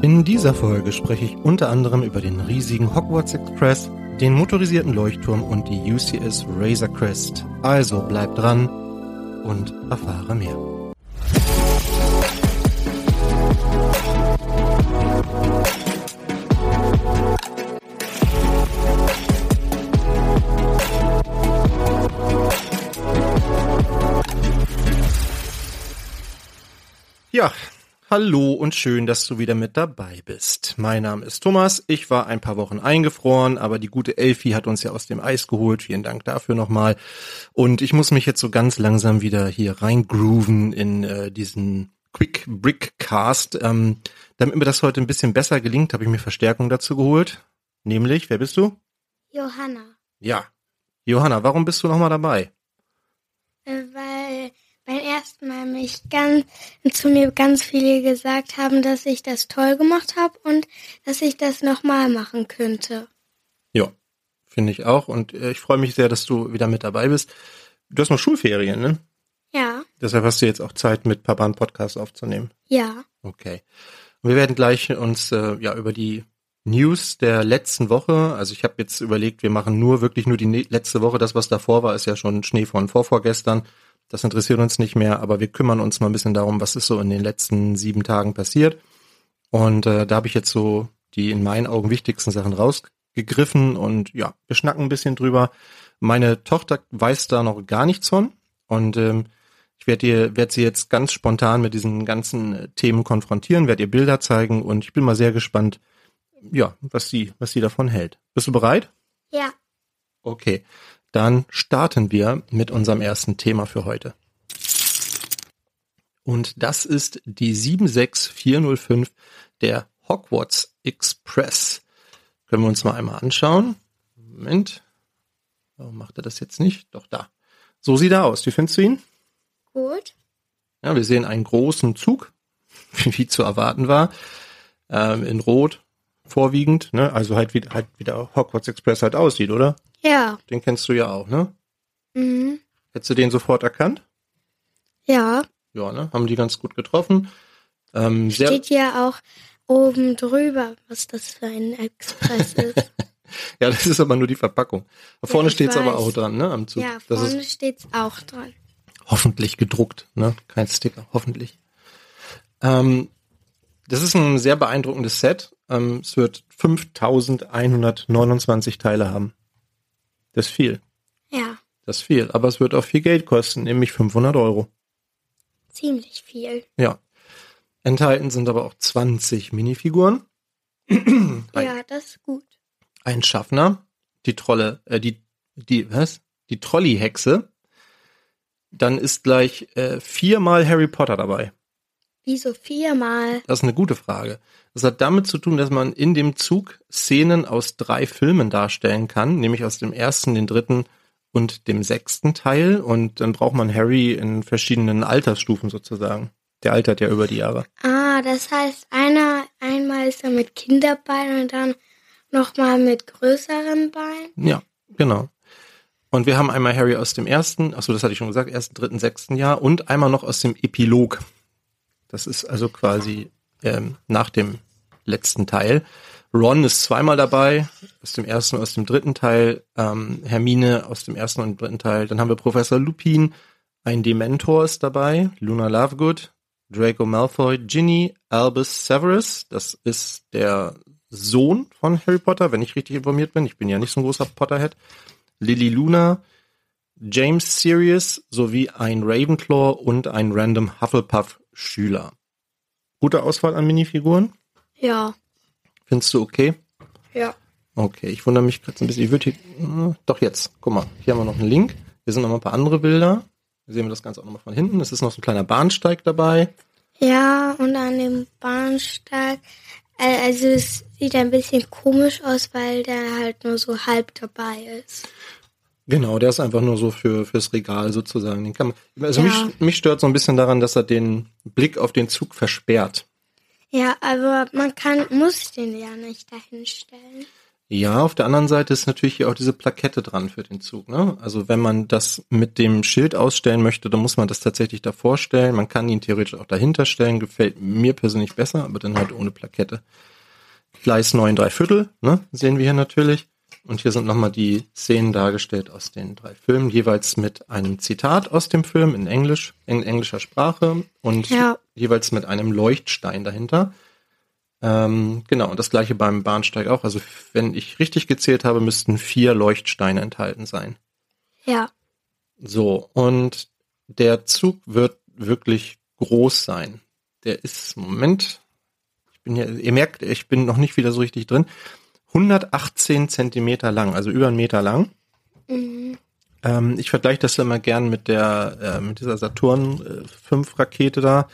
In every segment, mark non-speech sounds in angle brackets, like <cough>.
In dieser Folge spreche ich unter anderem über den riesigen Hogwarts Express, den motorisierten Leuchtturm und die UCS Razor Crest. Also bleib dran und erfahre mehr. Hallo und schön, dass du wieder mit dabei bist. Mein Name ist Thomas. Ich war ein paar Wochen eingefroren, aber die gute Elfi hat uns ja aus dem Eis geholt. Vielen Dank dafür nochmal. Und ich muss mich jetzt so ganz langsam wieder hier reingrooven in äh, diesen Quick Brick Cast. Ähm, damit mir das heute ein bisschen besser gelingt, habe ich mir Verstärkung dazu geholt. Nämlich, wer bist du? Johanna. Ja. Johanna, warum bist du nochmal dabei? Äh, weil beim ersten Mal mich ganz zu mir ganz viele gesagt haben, dass ich das toll gemacht habe und dass ich das nochmal machen könnte. Ja, finde ich auch. Und äh, ich freue mich sehr, dass du wieder mit dabei bist. Du hast noch Schulferien, ne? Ja, Deshalb hast du jetzt auch Zeit, mit Papa einen Podcast aufzunehmen. ja. Okay. Und wir werden gleich uns äh, ja über die News der letzten Woche, also ich habe jetzt überlegt, wir machen nur wirklich nur die ne letzte Woche, das was davor war, ist ja schon Schnee von vorvorgestern. Das interessiert uns nicht mehr, aber wir kümmern uns mal ein bisschen darum, was ist so in den letzten sieben Tagen passiert. Und äh, da habe ich jetzt so die in meinen Augen wichtigsten Sachen rausgegriffen und ja, wir schnacken ein bisschen drüber. Meine Tochter weiß da noch gar nichts von und ähm, ich werde ihr, werd sie jetzt ganz spontan mit diesen ganzen äh, Themen konfrontieren, werde ihr Bilder zeigen und ich bin mal sehr gespannt, ja, was sie, was sie davon hält. Bist du bereit? Ja. Okay, dann starten wir mit unserem ersten Thema für heute. Und das ist die 76405 der Hogwarts Express. Können wir uns mal einmal anschauen. Moment. Warum macht er das jetzt nicht? Doch da. So sieht er aus. Wie findest du ihn? Gut. Ja, wir sehen einen großen Zug, <laughs> wie zu erwarten war, ähm, in Rot vorwiegend, ne? Also halt wie, halt wie der Hogwarts Express halt aussieht, oder? Ja. Den kennst du ja auch, ne? Mhm. Hättest du den sofort erkannt? Ja. Ja, ne? Haben die ganz gut getroffen. Ähm, Steht ja auch oben drüber, was das für ein Express ist. <laughs> ja, das ist aber nur die Verpackung. Da vorne ich steht's aber weiß. auch dran, ne? Am Zug. ja, vorne ist steht's auch dran. hoffentlich gedruckt, ne? Kein Sticker, hoffentlich. Ähm, das ist ein sehr beeindruckendes Set. Ähm, es wird 5129 Teile haben. Das ist viel. Ja, Das ist viel. Aber es wird auch viel Geld kosten, nämlich 500 Euro. ziemlich viel. Ja. Enthalten sind aber auch 20 Minifiguren. Ein- <clears throat> Ja, das ist gut. Ein Schaffner, die Trolle, äh, die, die, was? Die Trolley-Hexe. Dann ist gleich äh, viermal Harry Potter dabei. Wieso viermal? Das ist eine gute Frage. Das hat damit zu tun, dass man in dem Zug Szenen aus drei Filmen darstellen kann, nämlich aus dem ersten, den dritten und dem sechsten Teil. Und dann braucht man Harry in verschiedenen Altersstufen sozusagen. Der altert ja über die Jahre. Ah, das heißt, einer, einmal ist er mit Kinderbeinen und dann nochmal mit größeren Beinen. Ja, genau. Und wir haben einmal Harry aus dem ersten, achso, das hatte ich schon gesagt, ersten, dritten, sechsten Jahr und einmal noch aus dem Epilog. Das ist also quasi ähm, nach dem letzten Teil. Ron ist zweimal dabei, aus dem ersten und aus dem dritten Teil, ähm, Hermine aus dem ersten und dritten Teil. Dann haben wir Professor Lupin, ein Dementor ist dabei, Luna Lovegood, Draco Malfoy, Ginny, Albus Severus, das ist der Sohn von Harry Potter, wenn ich richtig informiert bin. Ich bin ja nicht so ein großer Potterhead. Lily Luna, James Sirius sowie ein Ravenclaw und ein random Hufflepuff-Schüler. Gute Auswahl an Minifiguren. Ja. Findest du okay? Ja. Okay, ich wundere mich gerade ein bisschen. Ich würde hier, äh, doch jetzt, guck mal, hier haben wir noch einen Link. Hier sind noch mal ein paar andere Bilder. Hier sehen wir das Ganze auch nochmal von hinten. Es ist noch so ein kleiner Bahnsteig dabei. Ja, und an dem Bahnsteig, also es sieht ein bisschen komisch aus, weil der halt nur so halb dabei ist. Genau, der ist einfach nur so für fürs Regal sozusagen. Den kann man, also Ja. mich, mich stört so ein bisschen daran, dass er den Blick auf den Zug versperrt. Ja, aber man kann, muss den ja nicht dahin stellen. Ja, auf der anderen Seite ist natürlich hier auch diese Plakette dran für den Zug. Ne? Also wenn man das mit dem Schild ausstellen möchte, dann muss man das tatsächlich davor stellen. Man kann ihn theoretisch auch dahinter stellen. Gefällt mir persönlich besser, aber dann halt ohne Plakette. Gleis 9 3 Viertel, ne? sehen wir hier natürlich. Und hier sind nochmal die Szenen dargestellt aus den drei Filmen, jeweils mit einem Zitat aus dem Film in Englisch, in englischer Sprache und ja. jeweils mit einem Leuchtstein dahinter. Ähm, genau, und das gleiche beim Bahnsteig auch. Also wenn ich richtig gezählt habe, müssten vier Leuchtsteine enthalten sein. Ja. So, und der Zug wird wirklich groß sein. Der ist, Moment, ich bin ja, ihr merkt, ich bin noch nicht wieder so richtig drin. 118 Zentimeter lang, also über einen Meter lang. Mhm. Ähm, ich vergleiche das immer gern mit der, äh, mit dieser Saturn äh, 5 Rakete da.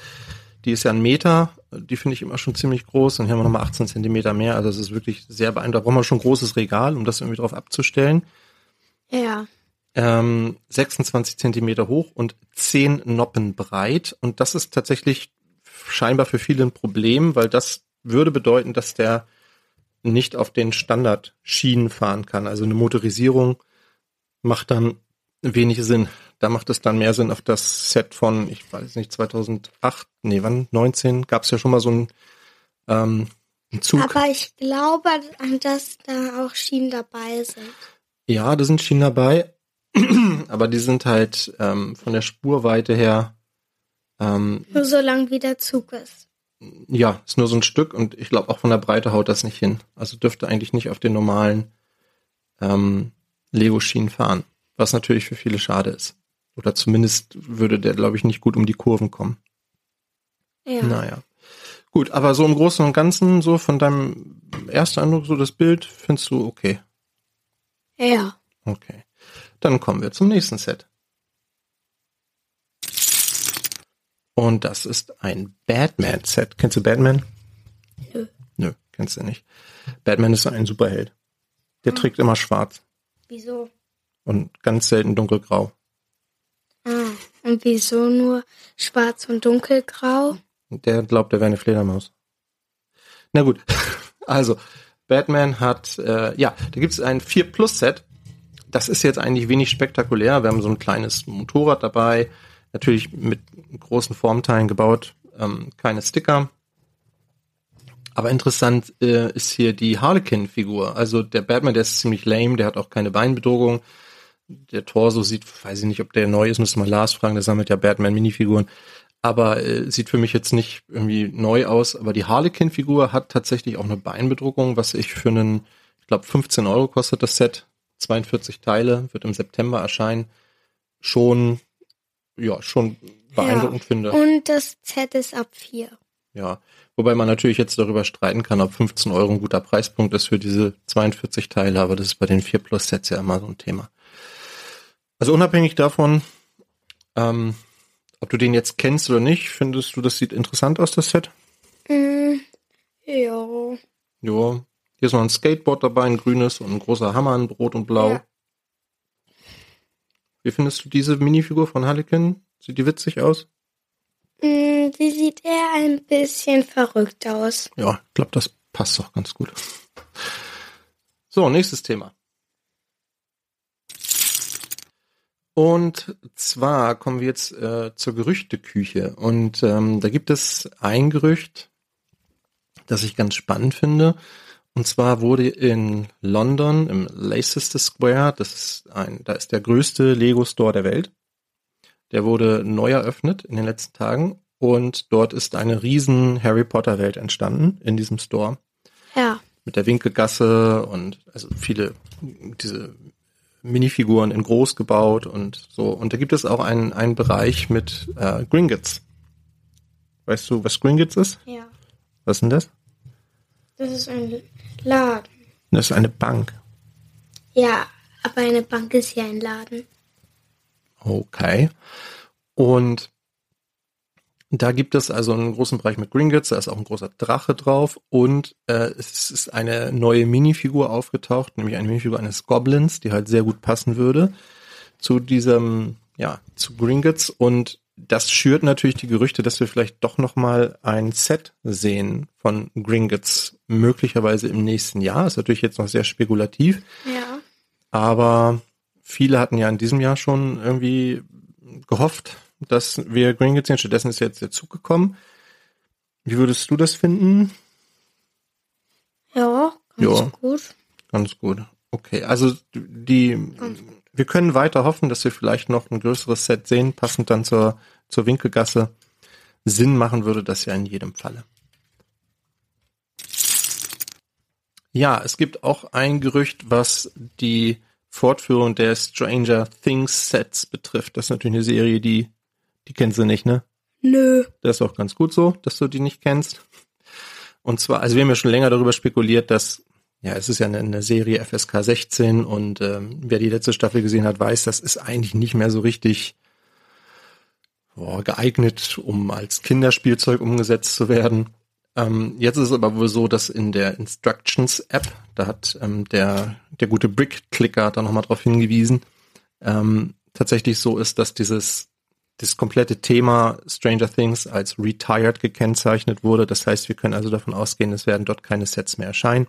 Die ist ja ein Meter die finde ich immer schon ziemlich groß. Und hier haben wir nochmal 18 Zentimeter mehr. Also es ist wirklich sehr beeindruckend. Da brauchen wir schon ein großes Regal, um das irgendwie drauf abzustellen. Ja. Ähm, 26 Zentimeter hoch und 10 Noppen breit. Und das ist tatsächlich scheinbar für viele ein Problem, weil das würde bedeuten, dass der nicht auf den Standardschienen fahren kann. Also eine Motorisierung macht dann wenig Sinn. Da macht es dann mehr Sinn auf das Set von, ich weiß nicht, 2008, nee, wann, 19, gab es ja schon mal so ein ähm, einen Zug. Aber ich glaube, dass da auch Schienen dabei sind. Ja, da sind Schienen dabei, <clears throat> aber die sind halt ähm, von der Spurweite her ähm, nur so lang wie der Zug ist. Ja, ist nur so ein Stück und ich glaube auch von der Breite haut das nicht hin. Also dürfte eigentlich nicht auf den normalen ähm, Lego-Schienen fahren was natürlich für viele schade ist. Oder zumindest würde der, glaube ich, nicht gut um die Kurven kommen. Ja. Naja. Gut, aber so im Großen und Ganzen, so von deinem ersten Eindruck, so das Bild, findest du okay? Ja. Okay. Dann kommen wir zum nächsten Set. Und das ist ein Batman-Set. Kennst du Batman? Nö. Nö, kennst du nicht. Batman ist ein Superheld. Der hm. trägt immer schwarz. Wieso? und ganz selten dunkelgrau. Ah, und wieso nur schwarz und dunkelgrau? Der glaubt, er wäre eine Fledermaus. Na gut, <laughs> also Batman hat, äh, ja, da gibt es ein 4 Plus Set. Das ist jetzt eigentlich wenig spektakulär. Wir haben so ein kleines Motorrad dabei, natürlich mit großen Formteilen gebaut, ähm, keine Sticker. Aber interessant äh, ist hier die Harlequin-Figur. Also der Batman, der ist ziemlich lame, der hat auch keine Beinbedrohung der Torso sieht, weiß ich nicht, ob der neu ist, müsste mal Lars fragen, der sammelt ja Batman-Minifiguren. Aber äh, sieht für mich jetzt nicht irgendwie neu aus. Aber die Harlequin-Figur hat tatsächlich auch eine Beinbedruckung, was ich für einen, ich glaube 15 Euro kostet das Set. 42 Teile, wird im September erscheinen. Schon, ja, schon beeindruckend ja, finde. Und das Set ist ab 4. Ja, wobei man natürlich jetzt darüber streiten kann, ob 15 Euro ein guter Preispunkt ist für diese 42 Teile, aber das ist bei den 4 Plus Sets ja immer so ein Thema. Also unabhängig davon, ähm, ob du den jetzt kennst oder nicht, findest du, das sieht interessant aus, das Set? Mm, ja. Ja. Hier ist noch ein Skateboard dabei, ein grünes und ein großer Hammer in Rot und Blau. Ja. Wie findest du diese Minifigur von Harlequin? Sieht die witzig aus? Mm, die sieht eher ein bisschen verrückt aus. Ja, ich glaube, das passt doch ganz gut. So, nächstes Thema. Und zwar kommen wir jetzt äh, zur Gerüchteküche. Und ähm, da gibt es ein Gerücht, das ich ganz spannend finde. Und zwar wurde in London im Leicester Square, das ist ein, da ist der größte Lego Store der Welt. Der wurde neu eröffnet in den letzten Tagen und dort ist eine riesen Harry Potter Welt entstanden in diesem Store. Ja. Mit der Winkelgasse und also viele diese Minifiguren in groß gebaut und so. Und da gibt es auch einen, einen Bereich mit äh, Gringotts. Weißt du, was Gringotts ist? Ja. Was ist denn das? Das ist ein Laden. Das ist eine Bank. Ja, aber eine Bank ist ja ein Laden. Okay. Und da gibt es also einen großen Bereich mit Gringotts, da ist auch ein großer Drache drauf und äh, es ist eine neue Minifigur aufgetaucht, nämlich eine Minifigur eines Goblins, die halt sehr gut passen würde zu diesem, ja, zu Gringotts und das schürt natürlich die Gerüchte, dass wir vielleicht doch noch mal ein Set sehen von Gringotts, möglicherweise im nächsten Jahr. Ist natürlich jetzt noch sehr spekulativ. Ja. Aber viele hatten ja in diesem Jahr schon irgendwie gehofft, dass wir Gringotts sehen. Stattdessen ist jetzt der Zug gekommen. Wie würdest du das finden? Ja, ganz Ja. gut. Ganz gut. Okay, also die, wir können weiter hoffen, dass wir vielleicht noch ein größeres Set sehen, passend dann zur, zur Winkelgasse. Sinn machen würde das ja in jedem Falle. Ja, es gibt auch ein Gerücht, was die Fortführung der Stranger Things Sets betrifft. Das ist natürlich eine Serie, die, die kennst du nicht, ne? Nö. Das ist auch ganz gut so, dass du die nicht kennst. Und zwar, also wir haben ja schon länger darüber spekuliert, dass, ja, es ist ja eine, eine Serie FSK 16 und ähm, wer die letzte Staffel gesehen hat, weiß, das ist eigentlich nicht mehr so richtig boah, geeignet, um als Kinderspielzeug umgesetzt zu werden. Ähm, jetzt ist es aber wohl so, dass in der Instructions-App, da hat ähm, der, der gute Brick-Clicker da nochmal drauf hingewiesen, ähm, tatsächlich so ist, dass dieses das komplette Thema Stranger Things als retired gekennzeichnet wurde. Das heißt, wir können also davon ausgehen, es werden dort keine Sets mehr erscheinen.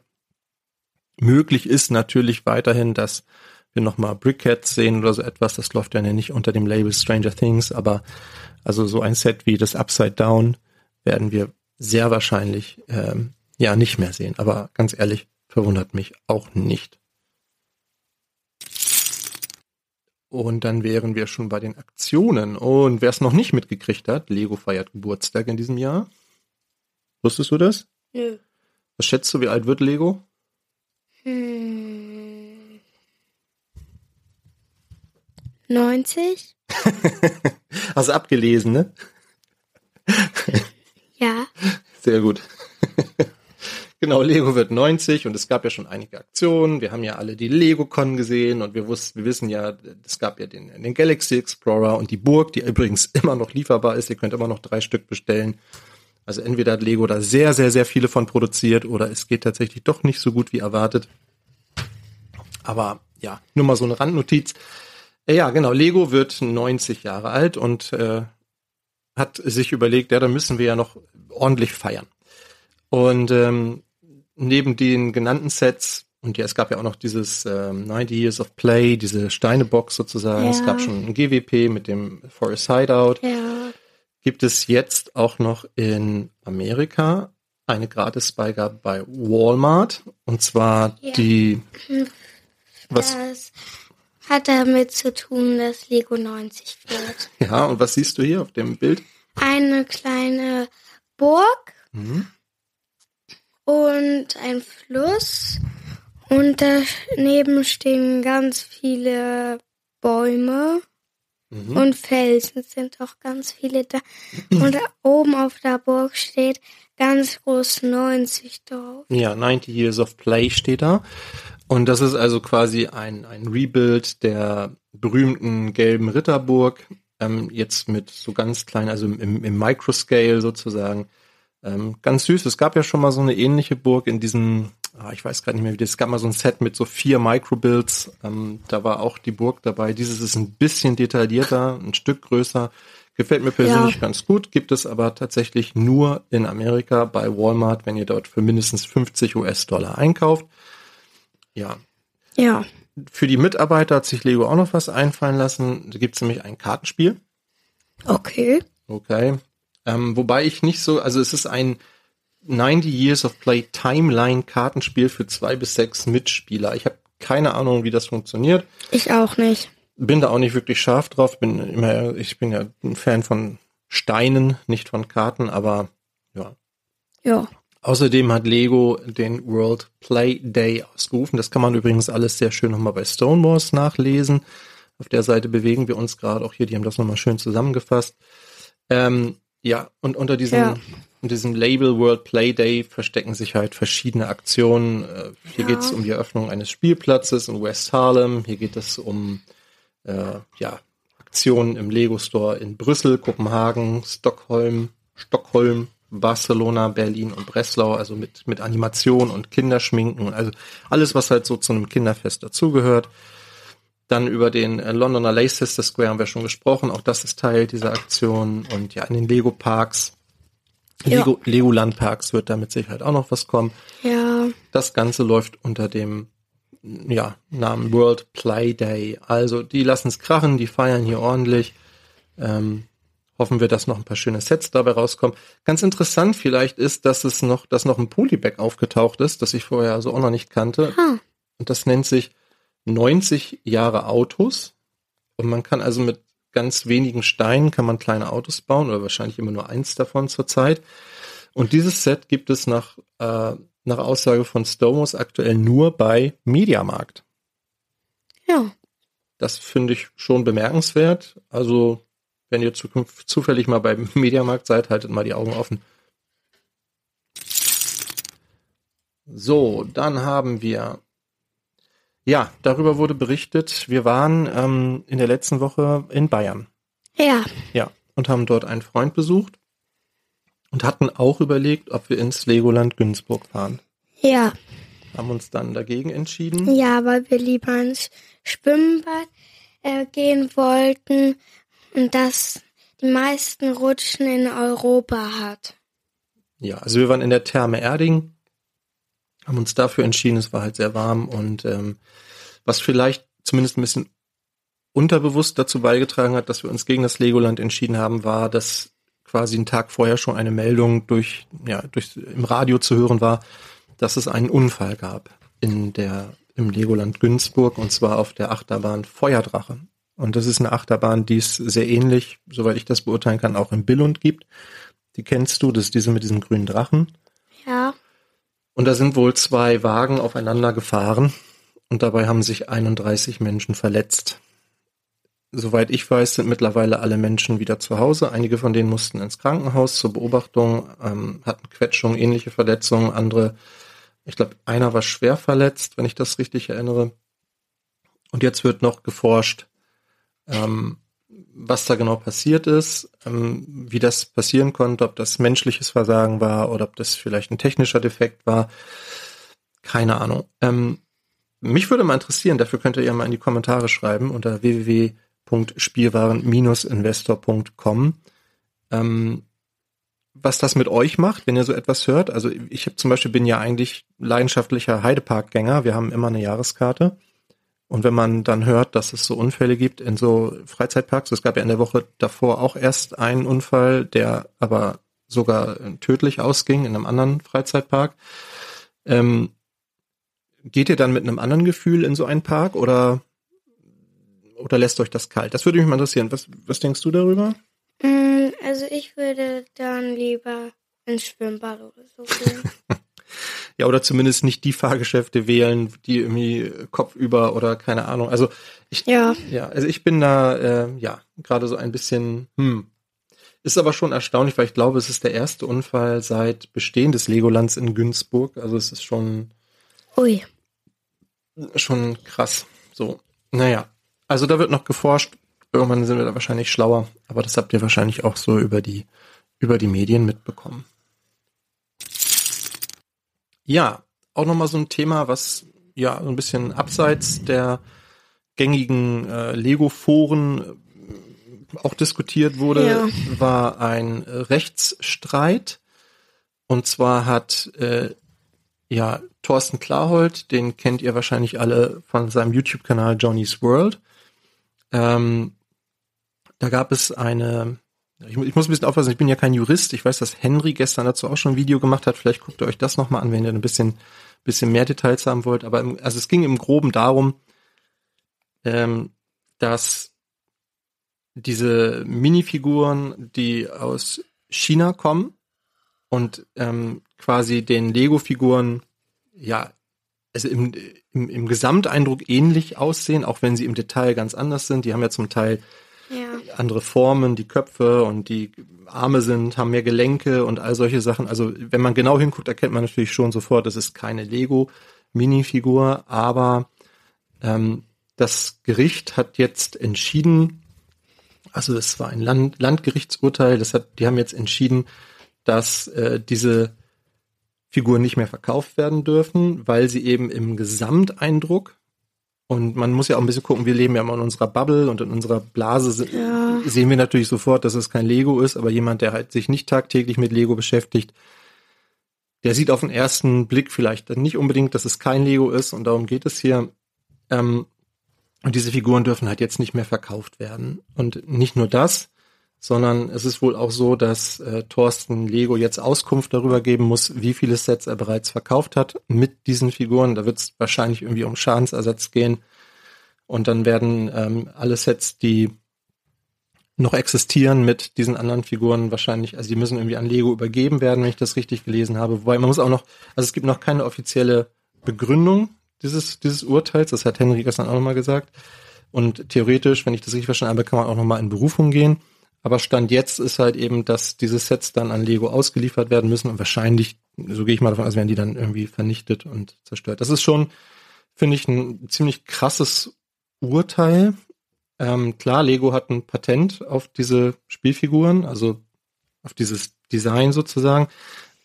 Möglich ist natürlich weiterhin, dass wir nochmal Brickheads sehen oder so etwas. Das läuft ja nicht unter dem Label Stranger Things, aber also so ein Set wie das Upside Down werden wir sehr wahrscheinlich ähm, ja nicht mehr sehen. Aber ganz ehrlich, verwundert mich auch nicht. Und dann wären wir schon bei den Aktionen. Und wer es noch nicht mitgekriegt hat, Lego feiert Geburtstag in diesem Jahr. Wusstest du das? Nö. Was schätzt du, wie alt wird Lego? Hm. <laughs> 90? Hast du abgelesen, ne? <laughs> Ja. Sehr gut. <laughs> genau, Lego wird 90 und es gab ja schon einige Aktionen. Wir haben ja alle die Lego-Con gesehen und wir wussten, wir wissen ja, es gab ja den, den Galaxy Explorer und die Burg, die übrigens immer noch lieferbar ist. Ihr könnt immer noch drei Stück bestellen. Also entweder hat Lego da sehr, sehr, sehr viele von produziert oder es geht tatsächlich doch nicht so gut wie erwartet. Aber ja, nur mal so eine Randnotiz. Äh, Ja, genau, Lego wird 90 Jahre alt und äh, hat sich überlegt, ja, da müssen wir ja noch ordentlich feiern. Und ähm, neben den genannten Sets, und ja, es gab ja auch noch dieses ähm, 90 Years of Play, diese Steinebox sozusagen, es Ja. gab schon ein GWP mit dem Forest Hideout, Ja. Gibt es jetzt auch noch in Amerika eine Gratisbeigabe bei Walmart, und zwar Ja. die, was, Das hat damit zu tun, dass Lego 90 wird. ja, und was siehst du hier auf dem Bild? Eine kleine Burg Mhm. und ein Fluss. Und daneben stehen ganz viele Bäume Mhm. und Felsen sind auch ganz viele da. Und <laughs> oben auf der Burg steht ganz groß 90 drauf. Ja, 90 Years of Play steht da. Und das ist also quasi ein, ein Rebuild der berühmten gelben Ritterburg, ähm, jetzt mit so ganz klein, also im, im Microscale sozusagen. Ähm, ganz süß. Es gab ja schon mal so eine ähnliche Burg in diesem, ah, ich weiß gerade nicht mehr wie das, es gab mal so ein Set mit so vier Microbuilds. Ähm, da war auch die Burg dabei. Dieses ist ein bisschen detaillierter, ein Stück größer. Gefällt mir persönlich Ja. ganz gut, gibt es aber tatsächlich nur in Amerika bei Walmart, wenn ihr dort für mindestens 50 US-Dollar einkauft. Ja, Ja. für die Mitarbeiter hat sich Lego auch noch was einfallen lassen. Da gibt es nämlich ein Kartenspiel. Okay. Okay. Ähm, wobei ich nicht so, also es ist ein 90 Years of Play Timeline Kartenspiel für zwei bis sechs Mitspieler. Ich habe keine Ahnung, wie das funktioniert. Ich auch nicht. Bin da auch nicht wirklich scharf drauf. Bin immer, ich bin ja ein Fan von Steinen, nicht von Karten, aber ja. Ja. Außerdem hat Lego den World Play Day ausgerufen. Das kann man übrigens alles sehr schön nochmal bei Stonewalls nachlesen. Auf der Seite bewegen wir uns gerade auch hier. Die haben das nochmal schön zusammengefasst. Ähm, ja, und unter diesem, Ja. Unter diesem Label World Play Day verstecken sich halt verschiedene Aktionen. Äh, hier Ja. geht es um die Eröffnung eines Spielplatzes in West Harlem. Hier geht es um äh, ja, Aktionen im Lego Store in Brüssel, Kopenhagen, Stockholm, Stockholm, Barcelona, Berlin und Breslau, also mit, mit Animation und Kinderschminken und also alles, was halt so zu einem Kinderfest dazugehört. Dann über den äh, Londoner Leicester Square haben wir schon gesprochen. Auch das ist Teil dieser Aktion. Und ja, in den Lego Parks, Ja. Lego, Legoland Parks wird da mit Sicherheit auch noch was kommen. Ja, Das Ganze läuft unter dem ja, Namen World Play Day. Also die lassen es krachen, die feiern hier ordentlich. Ähm, hoffen wir, dass noch ein paar schöne Sets dabei rauskommen. Ganz interessant vielleicht ist, dass es noch, dass noch ein Polybag aufgetaucht ist, das ich vorher so auch noch nicht kannte. Ah. Und das nennt sich 90 Jahre Autos. Und man kann also mit ganz wenigen Steinen kann man kleine Autos bauen oder wahrscheinlich immer nur eins davon zurzeit. Und dieses Set gibt es nach, äh, nach Aussage von Stomos aktuell nur bei Mediamarkt. ja. Das finde ich schon bemerkenswert. Also, wenn ihr zukünftig zufällig mal beim <laughs> Mediamarkt seid, haltet mal die Augen offen. So, dann haben wir. Ja, darüber wurde berichtet. Wir waren ähm, in der letzten Woche in Bayern. Ja, Ja, und haben dort einen Freund besucht und hatten auch überlegt, ob wir ins Legoland Günzburg fahren. ja. Haben uns dann dagegen entschieden. Ja, weil wir lieber ins Schwimmbad äh, gehen wollten und das die meisten Rutschen in Europa hat. Ja, also wir waren in der Therme Erding, haben uns dafür entschieden, es war halt sehr warm und ähm, was vielleicht zumindest ein bisschen unterbewusst dazu beigetragen hat, dass wir uns gegen das Legoland entschieden haben, war, dass quasi einen Tag vorher schon eine Meldung durch, ja, durch, im Radio zu hören war, dass es einen Unfall gab in der, im Legoland Günzburg und zwar auf der Achterbahn Feuerdrache. Und das ist eine Achterbahn, die es sehr ähnlich, soweit ich das beurteilen kann, auch in Billund gibt. Die kennst du, das ist diese mit diesem grünen Drachen. Ja, Und da sind wohl zwei Wagen aufeinander gefahren und dabei haben sich 31 Menschen verletzt. Soweit ich weiß, sind mittlerweile alle Menschen wieder zu Hause. Einige von denen mussten ins Krankenhaus zur Beobachtung, ähm, hatten Quetschungen, ähnliche Verletzungen. Andere, ich glaube, einer war schwer verletzt, wenn ich das richtig erinnere. Und jetzt wird noch geforscht, ähm, was da genau passiert ist, ähm, wie das passieren konnte, ob das menschliches Versagen war oder ob das vielleicht ein technischer Defekt war. Keine Ahnung. Ähm, mich würde mal interessieren, dafür könnt ihr ja mal in die Kommentare schreiben unter www.spielwaren-investor.com, ähm, was das mit euch macht, wenn ihr so etwas hört. Also ich hab zum Beispiel bin ja eigentlich leidenschaftlicher Heideparkgänger. Wir haben immer eine Jahreskarte. Und wenn man dann hört, dass es so Unfälle gibt in so Freizeitparks, es gab ja in der Woche davor auch erst einen Unfall, der aber sogar tödlich ausging in einem anderen Freizeitpark. Ähm, geht ihr dann mit einem anderen Gefühl in so einen Park oder, oder lässt euch das kalt? Das würde mich mal interessieren. Was, was denkst du darüber? Mm, also ich würde dann lieber ins Schwimmbad oder so gehen. <laughs> Ja, oder zumindest nicht die Fahrgeschäfte wählen, die irgendwie kopfüber oder keine Ahnung. Also ich, ja, Ja, also ich bin da, äh, ja, gerade so ein bisschen, hm. Ist aber schon erstaunlich, weil ich glaube, es ist der erste Unfall seit Bestehen des Legolands in Günzburg. Also es ist schon, ui. schon krass. So, naja. Also da wird noch geforscht. Irgendwann sind wir da wahrscheinlich schlauer. Aber das habt ihr wahrscheinlich auch so über die, über die Medien mitbekommen. Ja, auch nochmal so ein Thema, was ja so ein bisschen abseits der gängigen äh, Lego-Foren äh, auch diskutiert wurde, Ja. war ein Rechtsstreit. Und zwar hat äh, ja Thorsten Klarhold, den kennt ihr wahrscheinlich alle von seinem YouTube-Kanal Johnny's World. Ähm, da gab es eine, ich, ich muss ein bisschen aufpassen, ich bin ja kein Jurist. Ich weiß, dass Henry gestern dazu auch schon ein Video gemacht hat. Vielleicht guckt ihr euch das nochmal an, wenn ihr ein bisschen, bisschen mehr Details haben wollt. Aber im, also es ging im Groben darum, ähm, dass diese Minifiguren, die aus China kommen und ähm, quasi den Lego-Figuren ja also im, im, im Gesamteindruck ähnlich aussehen, auch wenn sie im Detail ganz anders sind. Die haben ja zum Teil Ja, andere Formen, die Köpfe und die Arme sind, haben mehr Gelenke und all solche Sachen. Also wenn man genau hinguckt, erkennt man natürlich schon sofort, das ist keine Lego-Minifigur, aber ähm, das Gericht hat jetzt entschieden, also es war ein Land, Landgerichtsurteil, das hat, die haben jetzt entschieden, dass äh, diese Figuren nicht mehr verkauft werden dürfen, weil sie eben im Gesamteindruck Und man muss ja auch ein bisschen gucken, wir leben ja immer in unserer Bubble und in unserer Blase ja. sehen wir natürlich sofort, dass es kein Lego ist, aber jemand, der halt sich nicht tagtäglich mit Lego beschäftigt, der sieht auf den ersten Blick vielleicht nicht unbedingt, dass es kein Lego ist und darum geht es hier. Ähm, und diese Figuren dürfen halt jetzt nicht mehr verkauft werden. Und nicht nur das, sondern es ist wohl auch so, dass äh, Thorsten Lego jetzt Auskunft darüber geben muss, wie viele Sets er bereits verkauft hat mit diesen Figuren. Da wird es wahrscheinlich irgendwie um Schadensersatz gehen. Und dann werden ähm, alle Sets, die noch existieren mit diesen anderen Figuren wahrscheinlich, also die müssen irgendwie an Lego übergeben werden, wenn ich das richtig gelesen habe. Wobei man muss auch noch, also es gibt noch keine offizielle Begründung dieses, dieses Urteils, das hat Henry gestern auch nochmal gesagt. Und theoretisch, wenn ich das richtig verstanden habe, kann man auch nochmal in Berufung gehen. Aber Stand jetzt ist halt eben, dass diese Sets dann an Lego ausgeliefert werden müssen und wahrscheinlich, so gehe ich mal davon aus, werden die dann irgendwie vernichtet und zerstört. Das ist schon, finde ich, ein ziemlich krasses Urteil, ähm, klar, Lego hat ein Patent auf diese Spielfiguren, also auf dieses Design sozusagen.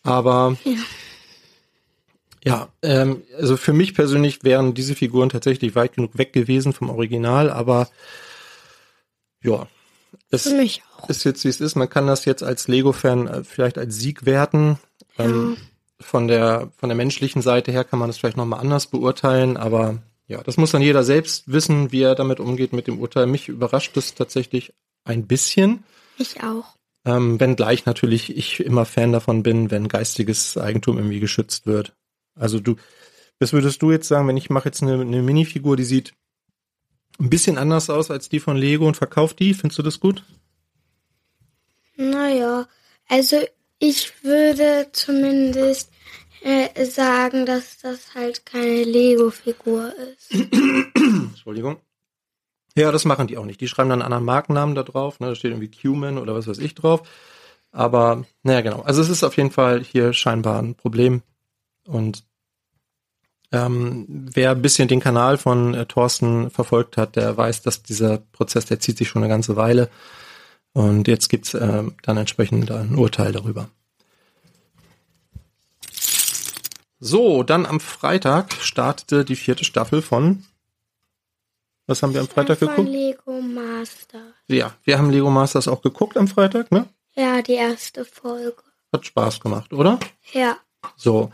Aber ja, ja ähm, also für mich persönlich wären diese Figuren tatsächlich weit genug weg gewesen vom Original, aber ja, es ist jetzt wie es ist. Man kann das jetzt als Lego-Fan äh, vielleicht als Sieg werten. Ja. Ähm, von der von der menschlichen Seite her kann man das vielleicht nochmal anders beurteilen, aber ja, das muss dann jeder selbst wissen, wie er damit umgeht mit dem Urteil. Mich überrascht es tatsächlich ein bisschen. Ich auch. Ähm, wenngleich natürlich ich immer Fan davon bin, wenn geistiges Eigentum irgendwie geschützt wird. Also du, was würdest du jetzt sagen, wenn ich mache jetzt eine, eine Minifigur, die sieht ein bisschen anders aus als die von Lego und verkauft die, findest du das gut? Naja, also ich würde zumindest äh, sagen, dass das halt keine Lego-Figur ist. <clears throat> Entschuldigung. Ja, das machen die auch nicht. Die schreiben dann einen anderen Markennamen da drauf. Ne? Da steht irgendwie Cuman oder was weiß ich drauf. Aber, naja, genau. Also es ist auf jeden Fall hier scheinbar ein Problem. Und ähm, wer ein bisschen den Kanal von äh, Thorsten verfolgt hat, der weiß, dass dieser Prozess, der zieht sich schon eine ganze Weile. Und jetzt gibt's äh, dann entsprechend ein Urteil darüber. So, dann am Freitag startete die vierte Staffel von. Was haben wir am Freitag von geguckt? Lego Masters. Ja, wir haben Lego Masters auch geguckt am Freitag, ne? Ja, die erste Folge. Hat Spaß gemacht, oder? Ja. So,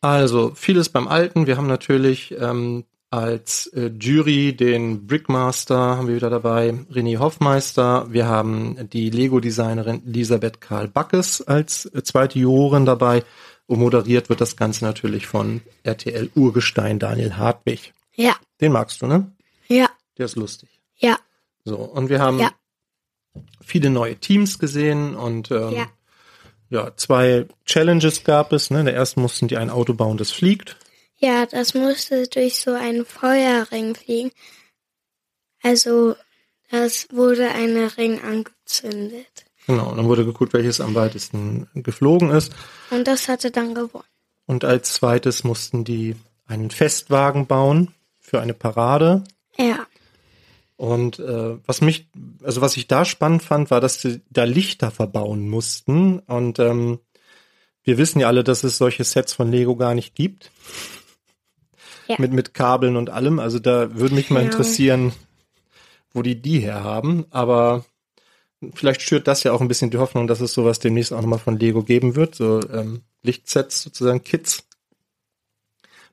also vieles beim Alten. Wir haben natürlich ähm, als äh, Jury den Brickmaster haben wir wieder dabei, René Hoffmeister. Wir haben die Lego-Designerin Elisabeth Karl Backes als äh, zweite Jurorin dabei und moderiert wird das Ganze natürlich von RTL Urgestein Daniel Hartwig. Ja. Den magst du, ne? Ja. Der ist lustig. Ja. So, und wir haben ja. viele neue Teams gesehen und ähm, ja. Ja, zwei Challenges gab es. Ne? In der ersten mussten die ein Auto bauen, das fliegt. Ja, das musste durch so einen Feuerring fliegen. Also, das wurde eine Ring angezündet. Genau, und dann wurde geguckt, welches am weitesten geflogen ist. Und das hatte dann gewonnen. Und als zweites mussten die einen Festwagen bauen für eine Parade. Ja. Und äh, was mich, also was ich da spannend fand, war, dass sie da Lichter verbauen mussten. Und ähm, wir wissen ja alle, dass es solche Sets von Lego gar nicht gibt. Ja. Mit, mit Kabeln und allem. Also da würde mich mal ja. interessieren, wo die die herhaben. Aber vielleicht schürt das ja auch ein bisschen die Hoffnung, dass es sowas demnächst auch nochmal von Lego geben wird, so ähm, Lichtsets sozusagen, Kits.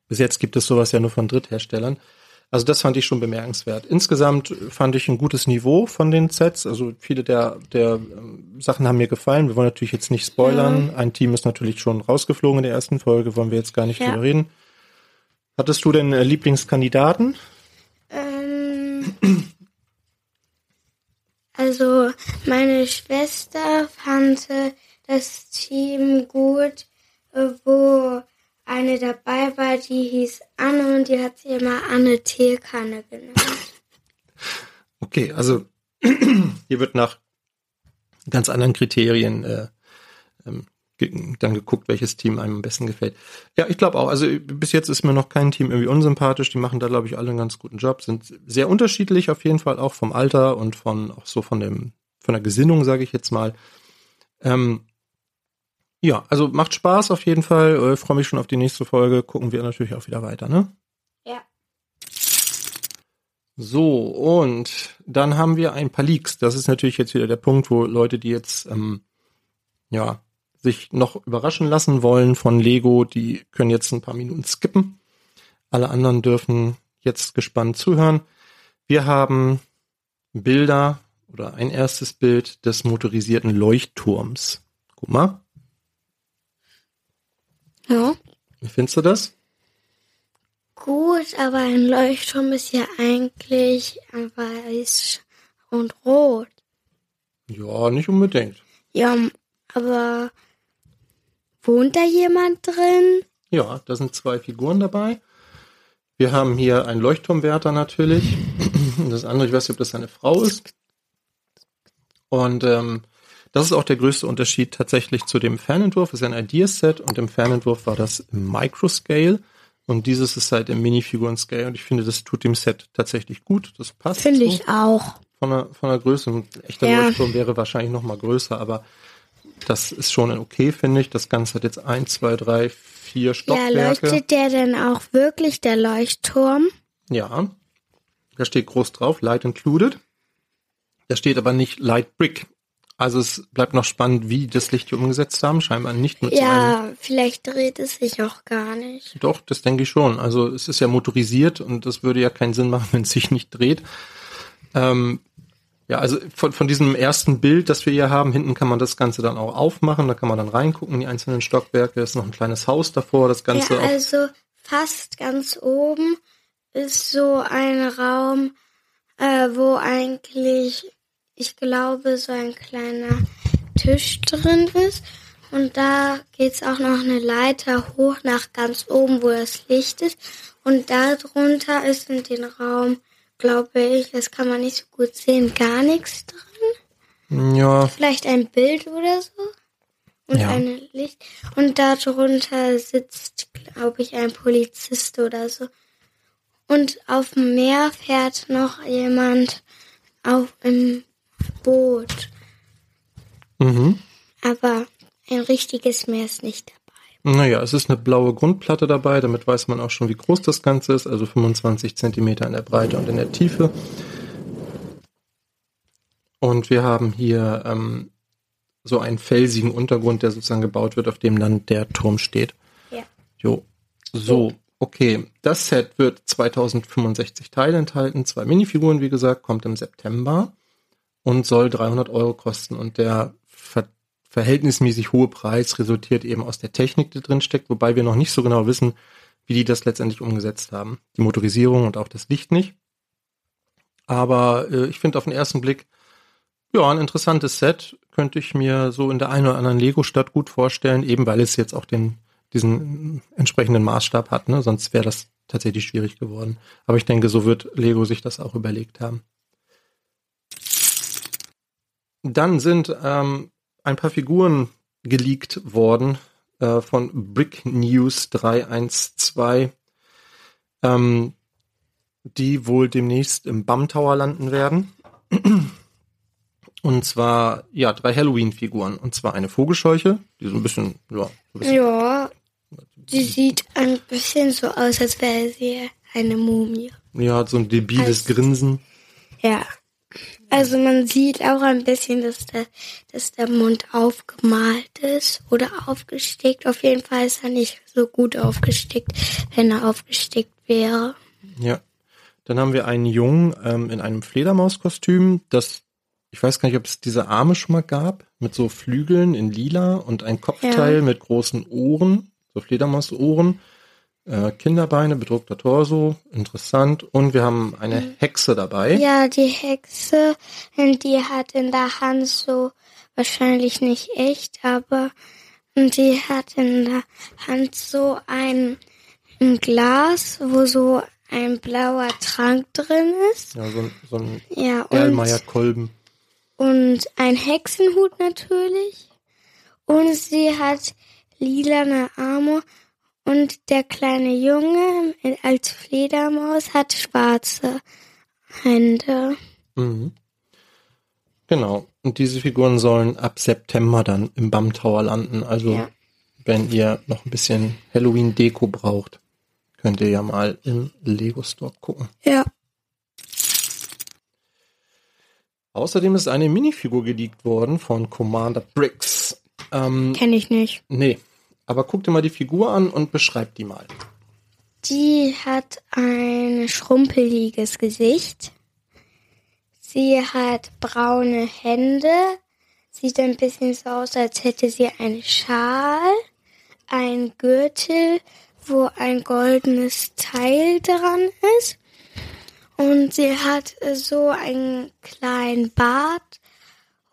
Bis jetzt gibt es sowas ja nur von Drittherstellern. Also das fand ich schon bemerkenswert. Insgesamt fand ich ein gutes Niveau von den Sets. Also viele der, der ähm, Sachen haben mir gefallen. Wir wollen natürlich jetzt nicht spoilern. Ja. Ein Team ist natürlich schon rausgeflogen in der ersten Folge, wollen wir jetzt gar nicht ja. drüber reden. Hattest du denn äh, Lieblingskandidaten? Ähm, <clears throat> also meine Schwester fand das Team gut, wo eine dabei war, die hieß Anne und die hat sie immer Anne Teekanne genannt. Okay, also <clears throat> hier wird nach ganz anderen Kriterien äh, ähm, dann geguckt, welches Team einem am besten gefällt. Ja, ich glaube auch. Also bis jetzt ist mir noch kein Team irgendwie unsympathisch. Die machen da, glaube ich, alle einen ganz guten Job. Sind sehr unterschiedlich auf jeden Fall, auch vom Alter und von auch so von dem von der Gesinnung, sage ich jetzt mal. Ähm, ja, also macht Spaß auf jeden Fall. Äh, Freue mich schon auf die nächste Folge. Gucken wir natürlich auch wieder weiter, ne? Ja. So, und dann haben wir ein paar Leaks. Das ist natürlich jetzt wieder der Punkt, wo Leute, die jetzt ähm, ja sich noch überraschen lassen wollen von Lego, die können jetzt ein paar Minuten skippen. Alle anderen dürfen jetzt gespannt zuhören. Wir haben Bilder oder ein erstes Bild des motorisierten Leuchtturms. Guck mal. Ja. Wie findest du das? Gut, aber ein Leuchtturm ist ja eigentlich weiß und rot. Ja, nicht unbedingt. Ja, aber wohnt da jemand drin? Ja, da sind zwei Figuren dabei. Wir haben hier einen Leuchtturmwärter natürlich. Das andere, ich weiß nicht, ob das seine Frau ist. Und ähm, das ist auch der größte Unterschied tatsächlich zu dem Fernentwurf. Das ist ein Ideaset und im Fernentwurf war das im Microscale. Und dieses ist halt im Minifiguren-Scale. Und ich finde, das tut dem Set tatsächlich gut. Das passt. Finde so. ich auch. Von der, von der Größe. Ein echter Ja. Leuchtturm wäre wahrscheinlich noch mal größer, aber das ist schon okay, finde ich. Das Ganze hat jetzt ein, zwei, drei, vier Ja, Stockwerke. leuchtet der denn auch wirklich, der Leuchtturm? Ja, da steht groß drauf, Light Included. Da steht aber nicht Light Brick. Also es bleibt noch spannend, wie das Licht hier umgesetzt haben. Scheinbar nicht mit so einem. Ja, vielleicht dreht es sich auch gar nicht. Doch, das denke ich schon. Also es ist ja motorisiert und das würde ja keinen Sinn machen, <laughs> wenn es sich nicht dreht. Ähm, ja, also von, von diesem ersten Bild, das wir hier haben, hinten kann man das Ganze dann auch aufmachen. Da kann man dann reingucken in die einzelnen Stockwerke. Es ist noch ein kleines Haus davor. Das Ganze Ja, also fast ganz oben ist so ein Raum, äh, wo eigentlich, ich glaube, so ein kleiner Tisch drin ist. Und da geht's auch noch eine Leiter hoch nach ganz oben, wo das Licht ist. Und da drunter ist in den Raum, glaube ich, das kann man nicht so gut sehen, gar nichts drin. ja, Vielleicht ein Bild oder so. Und Ja. eine Licht. Und darunter sitzt, glaube ich, ein Polizist oder so. Und auf dem Meer fährt noch jemand auf im Boot. mhm. Aber ein richtiges Meer ist nicht dabei. Naja, es ist eine blaue Grundplatte dabei, damit weiß man auch schon, wie groß das Ganze ist, also 25 Zentimeter in der Breite und in der Tiefe. Und wir haben hier ähm, so einen felsigen Untergrund, der sozusagen gebaut wird, auf dem dann der Turm steht. Ja. Jo. So, okay. Das Set wird 2065 Teile enthalten, zwei Minifiguren, wie gesagt, kommt im September und soll 300 Euro kosten. Und der ver verhältnismäßig hohe Preis resultiert eben aus der Technik, die drin steckt, wobei wir noch nicht so genau wissen, wie die das letztendlich umgesetzt haben. Die Motorisierung und auch das Licht nicht. Aber äh, ich finde auf den ersten Blick, ja, ein interessantes Set. Könnte ich mir so in der einen oder anderen Lego-Stadt gut vorstellen, eben weil es jetzt auch den, diesen entsprechenden Maßstab hat. Ne? Sonst wäre das tatsächlich schwierig geworden. Aber ich denke, so wird Lego sich das auch überlegt haben. Dann sind ähm, ein paar Figuren geleakt worden äh, von Brick News 312, ähm, die wohl demnächst im BAM Tower landen werden. Und zwar, ja, drei Halloween-Figuren. Und zwar eine Vogelscheuche, die so ein bisschen, ja, so ein bisschen Ja, die sieht ein bisschen so aus, als wäre sie eine Mumie. ja, hat so ein debiles Also- Grinsen. Ja. Also man sieht auch ein bisschen, dass der, dass der Mund aufgemalt ist oder aufgestickt. Auf jeden Fall ist er nicht so gut aufgestickt, wenn er aufgestickt wäre. Ja. Dann haben wir einen Jungen ähm, in einem Fledermauskostüm, das, ich weiß gar nicht, ob es diese Arme schon mal gab, mit so Flügeln in lila und ein Kopfteil Ja. mit großen Ohren, so Fledermausohren, äh, Kinderbeine, bedruckter Torso, interessant. Und wir haben eine Hexe dabei. Ja, die Hexe, die hat in der Hand so, wahrscheinlich nicht echt, aber die hat in der Hand so ein, ein Glas, wo so ein blauer Trank drin ist. Ja, so, ein- so ein Ja, und Erlmeyer-Kolben. und ein Hexenhut natürlich. Und sie hat lilane Arme. Und der kleine Junge als Fledermaus hat schwarze Hände. Mhm. Genau. Und diese Figuren sollen ab September dann im BAM Tower landen. Also, Ja. wenn ihr noch ein bisschen Halloween-Deko braucht, könnt ihr ja mal im Lego Store gucken. Ja. Außerdem ist eine Minifigur geleakt worden von Commander Briggs. Ähm, Kenne ich nicht. Nee, aber guck dir mal die Figur an und beschreib die mal. Die hat ein schrumpeliges Gesicht. Sie hat braune Hände. Sieht ein bisschen so aus, als hätte sie einen Schal, ein Gürtel, wo ein goldenes Teil dran ist. Und sie hat so einen kleinen Bart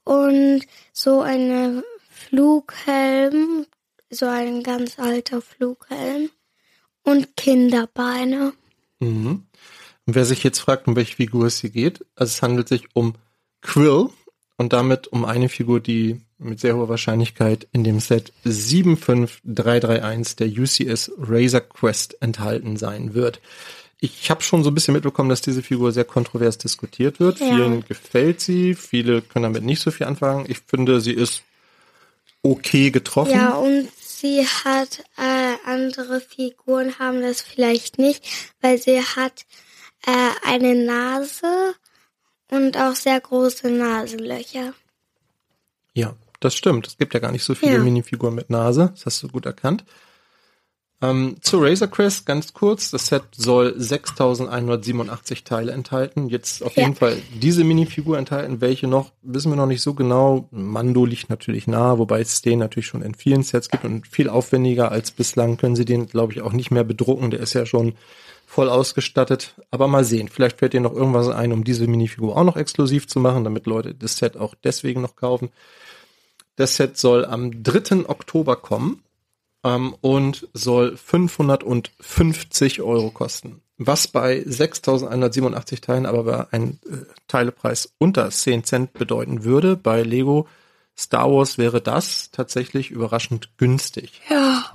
und so eine Flughelm, so ein ganz alter Flughelm und Kinderbeine. Mhm. Und wer sich jetzt fragt, um welche Figur es hier geht, also es handelt sich um Quill und damit um eine Figur, die mit sehr hoher Wahrscheinlichkeit in dem Set 75331 der UCS Razor Quest enthalten sein wird. Ich habe schon so ein bisschen mitbekommen, dass diese Figur sehr kontrovers diskutiert wird. Ja. Vielen gefällt sie, viele können damit nicht so viel anfangen. Ich finde, sie ist okay getroffen. Ja, und sie hat äh, andere Figuren haben das vielleicht nicht, weil sie hat äh, eine Nase und auch sehr große Nasenlöcher. Ja, das stimmt. Es gibt ja gar nicht so viele ja. Minifiguren mit Nase. Das hast du gut erkannt. Ähm, zu Razor Crest ganz kurz. Das Set soll 6187 Teile enthalten. Jetzt auf ja. jeden Fall diese Minifigur enthalten. Welche noch, wissen wir noch nicht so genau. Mando liegt natürlich nahe, wobei es den natürlich schon in vielen Sets gibt und viel aufwendiger als bislang können sie den, glaube ich, auch nicht mehr bedrucken. Der ist ja schon voll ausgestattet. Aber mal sehen, vielleicht fällt dir noch irgendwas ein, um diese Minifigur auch noch exklusiv zu machen, damit Leute das Set auch deswegen noch kaufen. Das Set soll am 3. Oktober kommen ähm, und soll 550 Euro kosten. Was bei 6.187 Teilen aber bei einem äh, Teilepreis unter 10 Cent bedeuten würde. Bei Lego Star Wars wäre das tatsächlich überraschend günstig. Ja.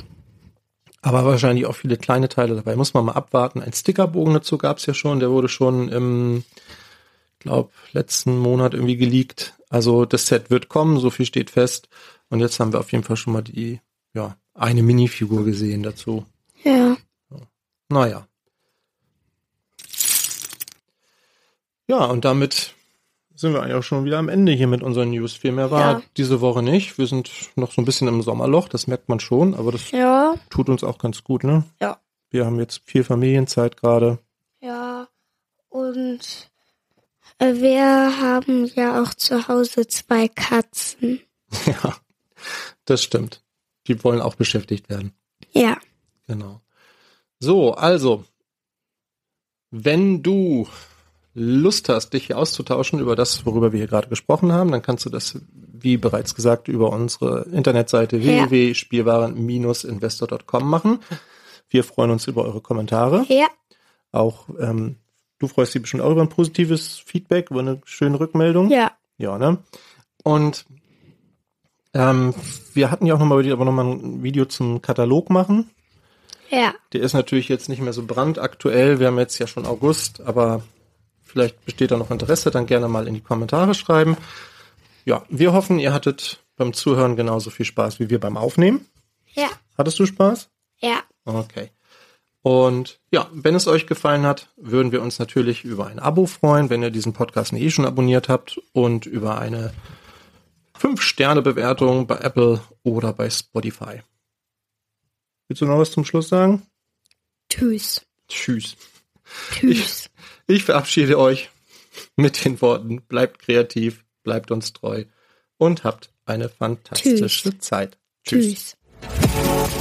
Aber wahrscheinlich auch viele kleine Teile dabei. Muss man mal abwarten. Ein Stickerbogen dazu gab es ja schon. Der wurde schon im, glaube letzten Monat irgendwie geleakt. Also das Set wird kommen, so viel steht fest. Und jetzt haben wir auf jeden Fall schon mal die, ja, eine Minifigur gesehen dazu. Ja. Naja. Ja, und damit sind wir eigentlich auch schon wieder am Ende hier mit unseren News. Viel mehr war ja. diese Woche nicht. Wir sind noch so ein bisschen im Sommerloch, das merkt man schon, aber das ja. tut uns auch ganz gut, ne? Ja. Wir haben jetzt viel Familienzeit gerade. Ja, und äh, wir haben ja auch zu Hause zwei Katzen. <laughs> Ja, das stimmt. Die wollen auch beschäftigt werden. Ja. Genau. So, also, wenn du Lust hast, dich hier auszutauschen über das, worüber wir hier gerade gesprochen haben, dann kannst du das, wie bereits gesagt, über unsere Internetseite ja. www.spielwaren-investor.com machen. Wir freuen uns über eure Kommentare. Ja. Auch ähm, du freust dich bestimmt auch über ein positives Feedback, über eine schöne Rückmeldung. Ja. Ja, ne? Und ähm, wir hatten ja auch nochmal aber nochmal ein Video zum Katalog machen. Ja. Der ist natürlich jetzt nicht mehr so brandaktuell. Wir haben jetzt ja schon August, aber Vielleicht besteht da noch Interesse, dann gerne mal in die Kommentare schreiben. Ja, wir hoffen, ihr hattet beim Zuhören genauso viel Spaß wie wir beim Aufnehmen. Ja. Hattest du Spaß? Ja. Okay. Und ja, wenn es euch gefallen hat, würden wir uns natürlich über ein Abo freuen, wenn ihr diesen Podcast eh schon abonniert habt und über eine 5-Sterne-Bewertung bei Apple oder bei Spotify. Willst du noch was zum Schluss sagen? Tschüss. Tschüss. Tschüss. Ich, ich verabschiede euch mit den Worten, bleibt kreativ, bleibt uns treu und habt eine fantastische Tschüss. Zeit. Tschüss. Tschüss.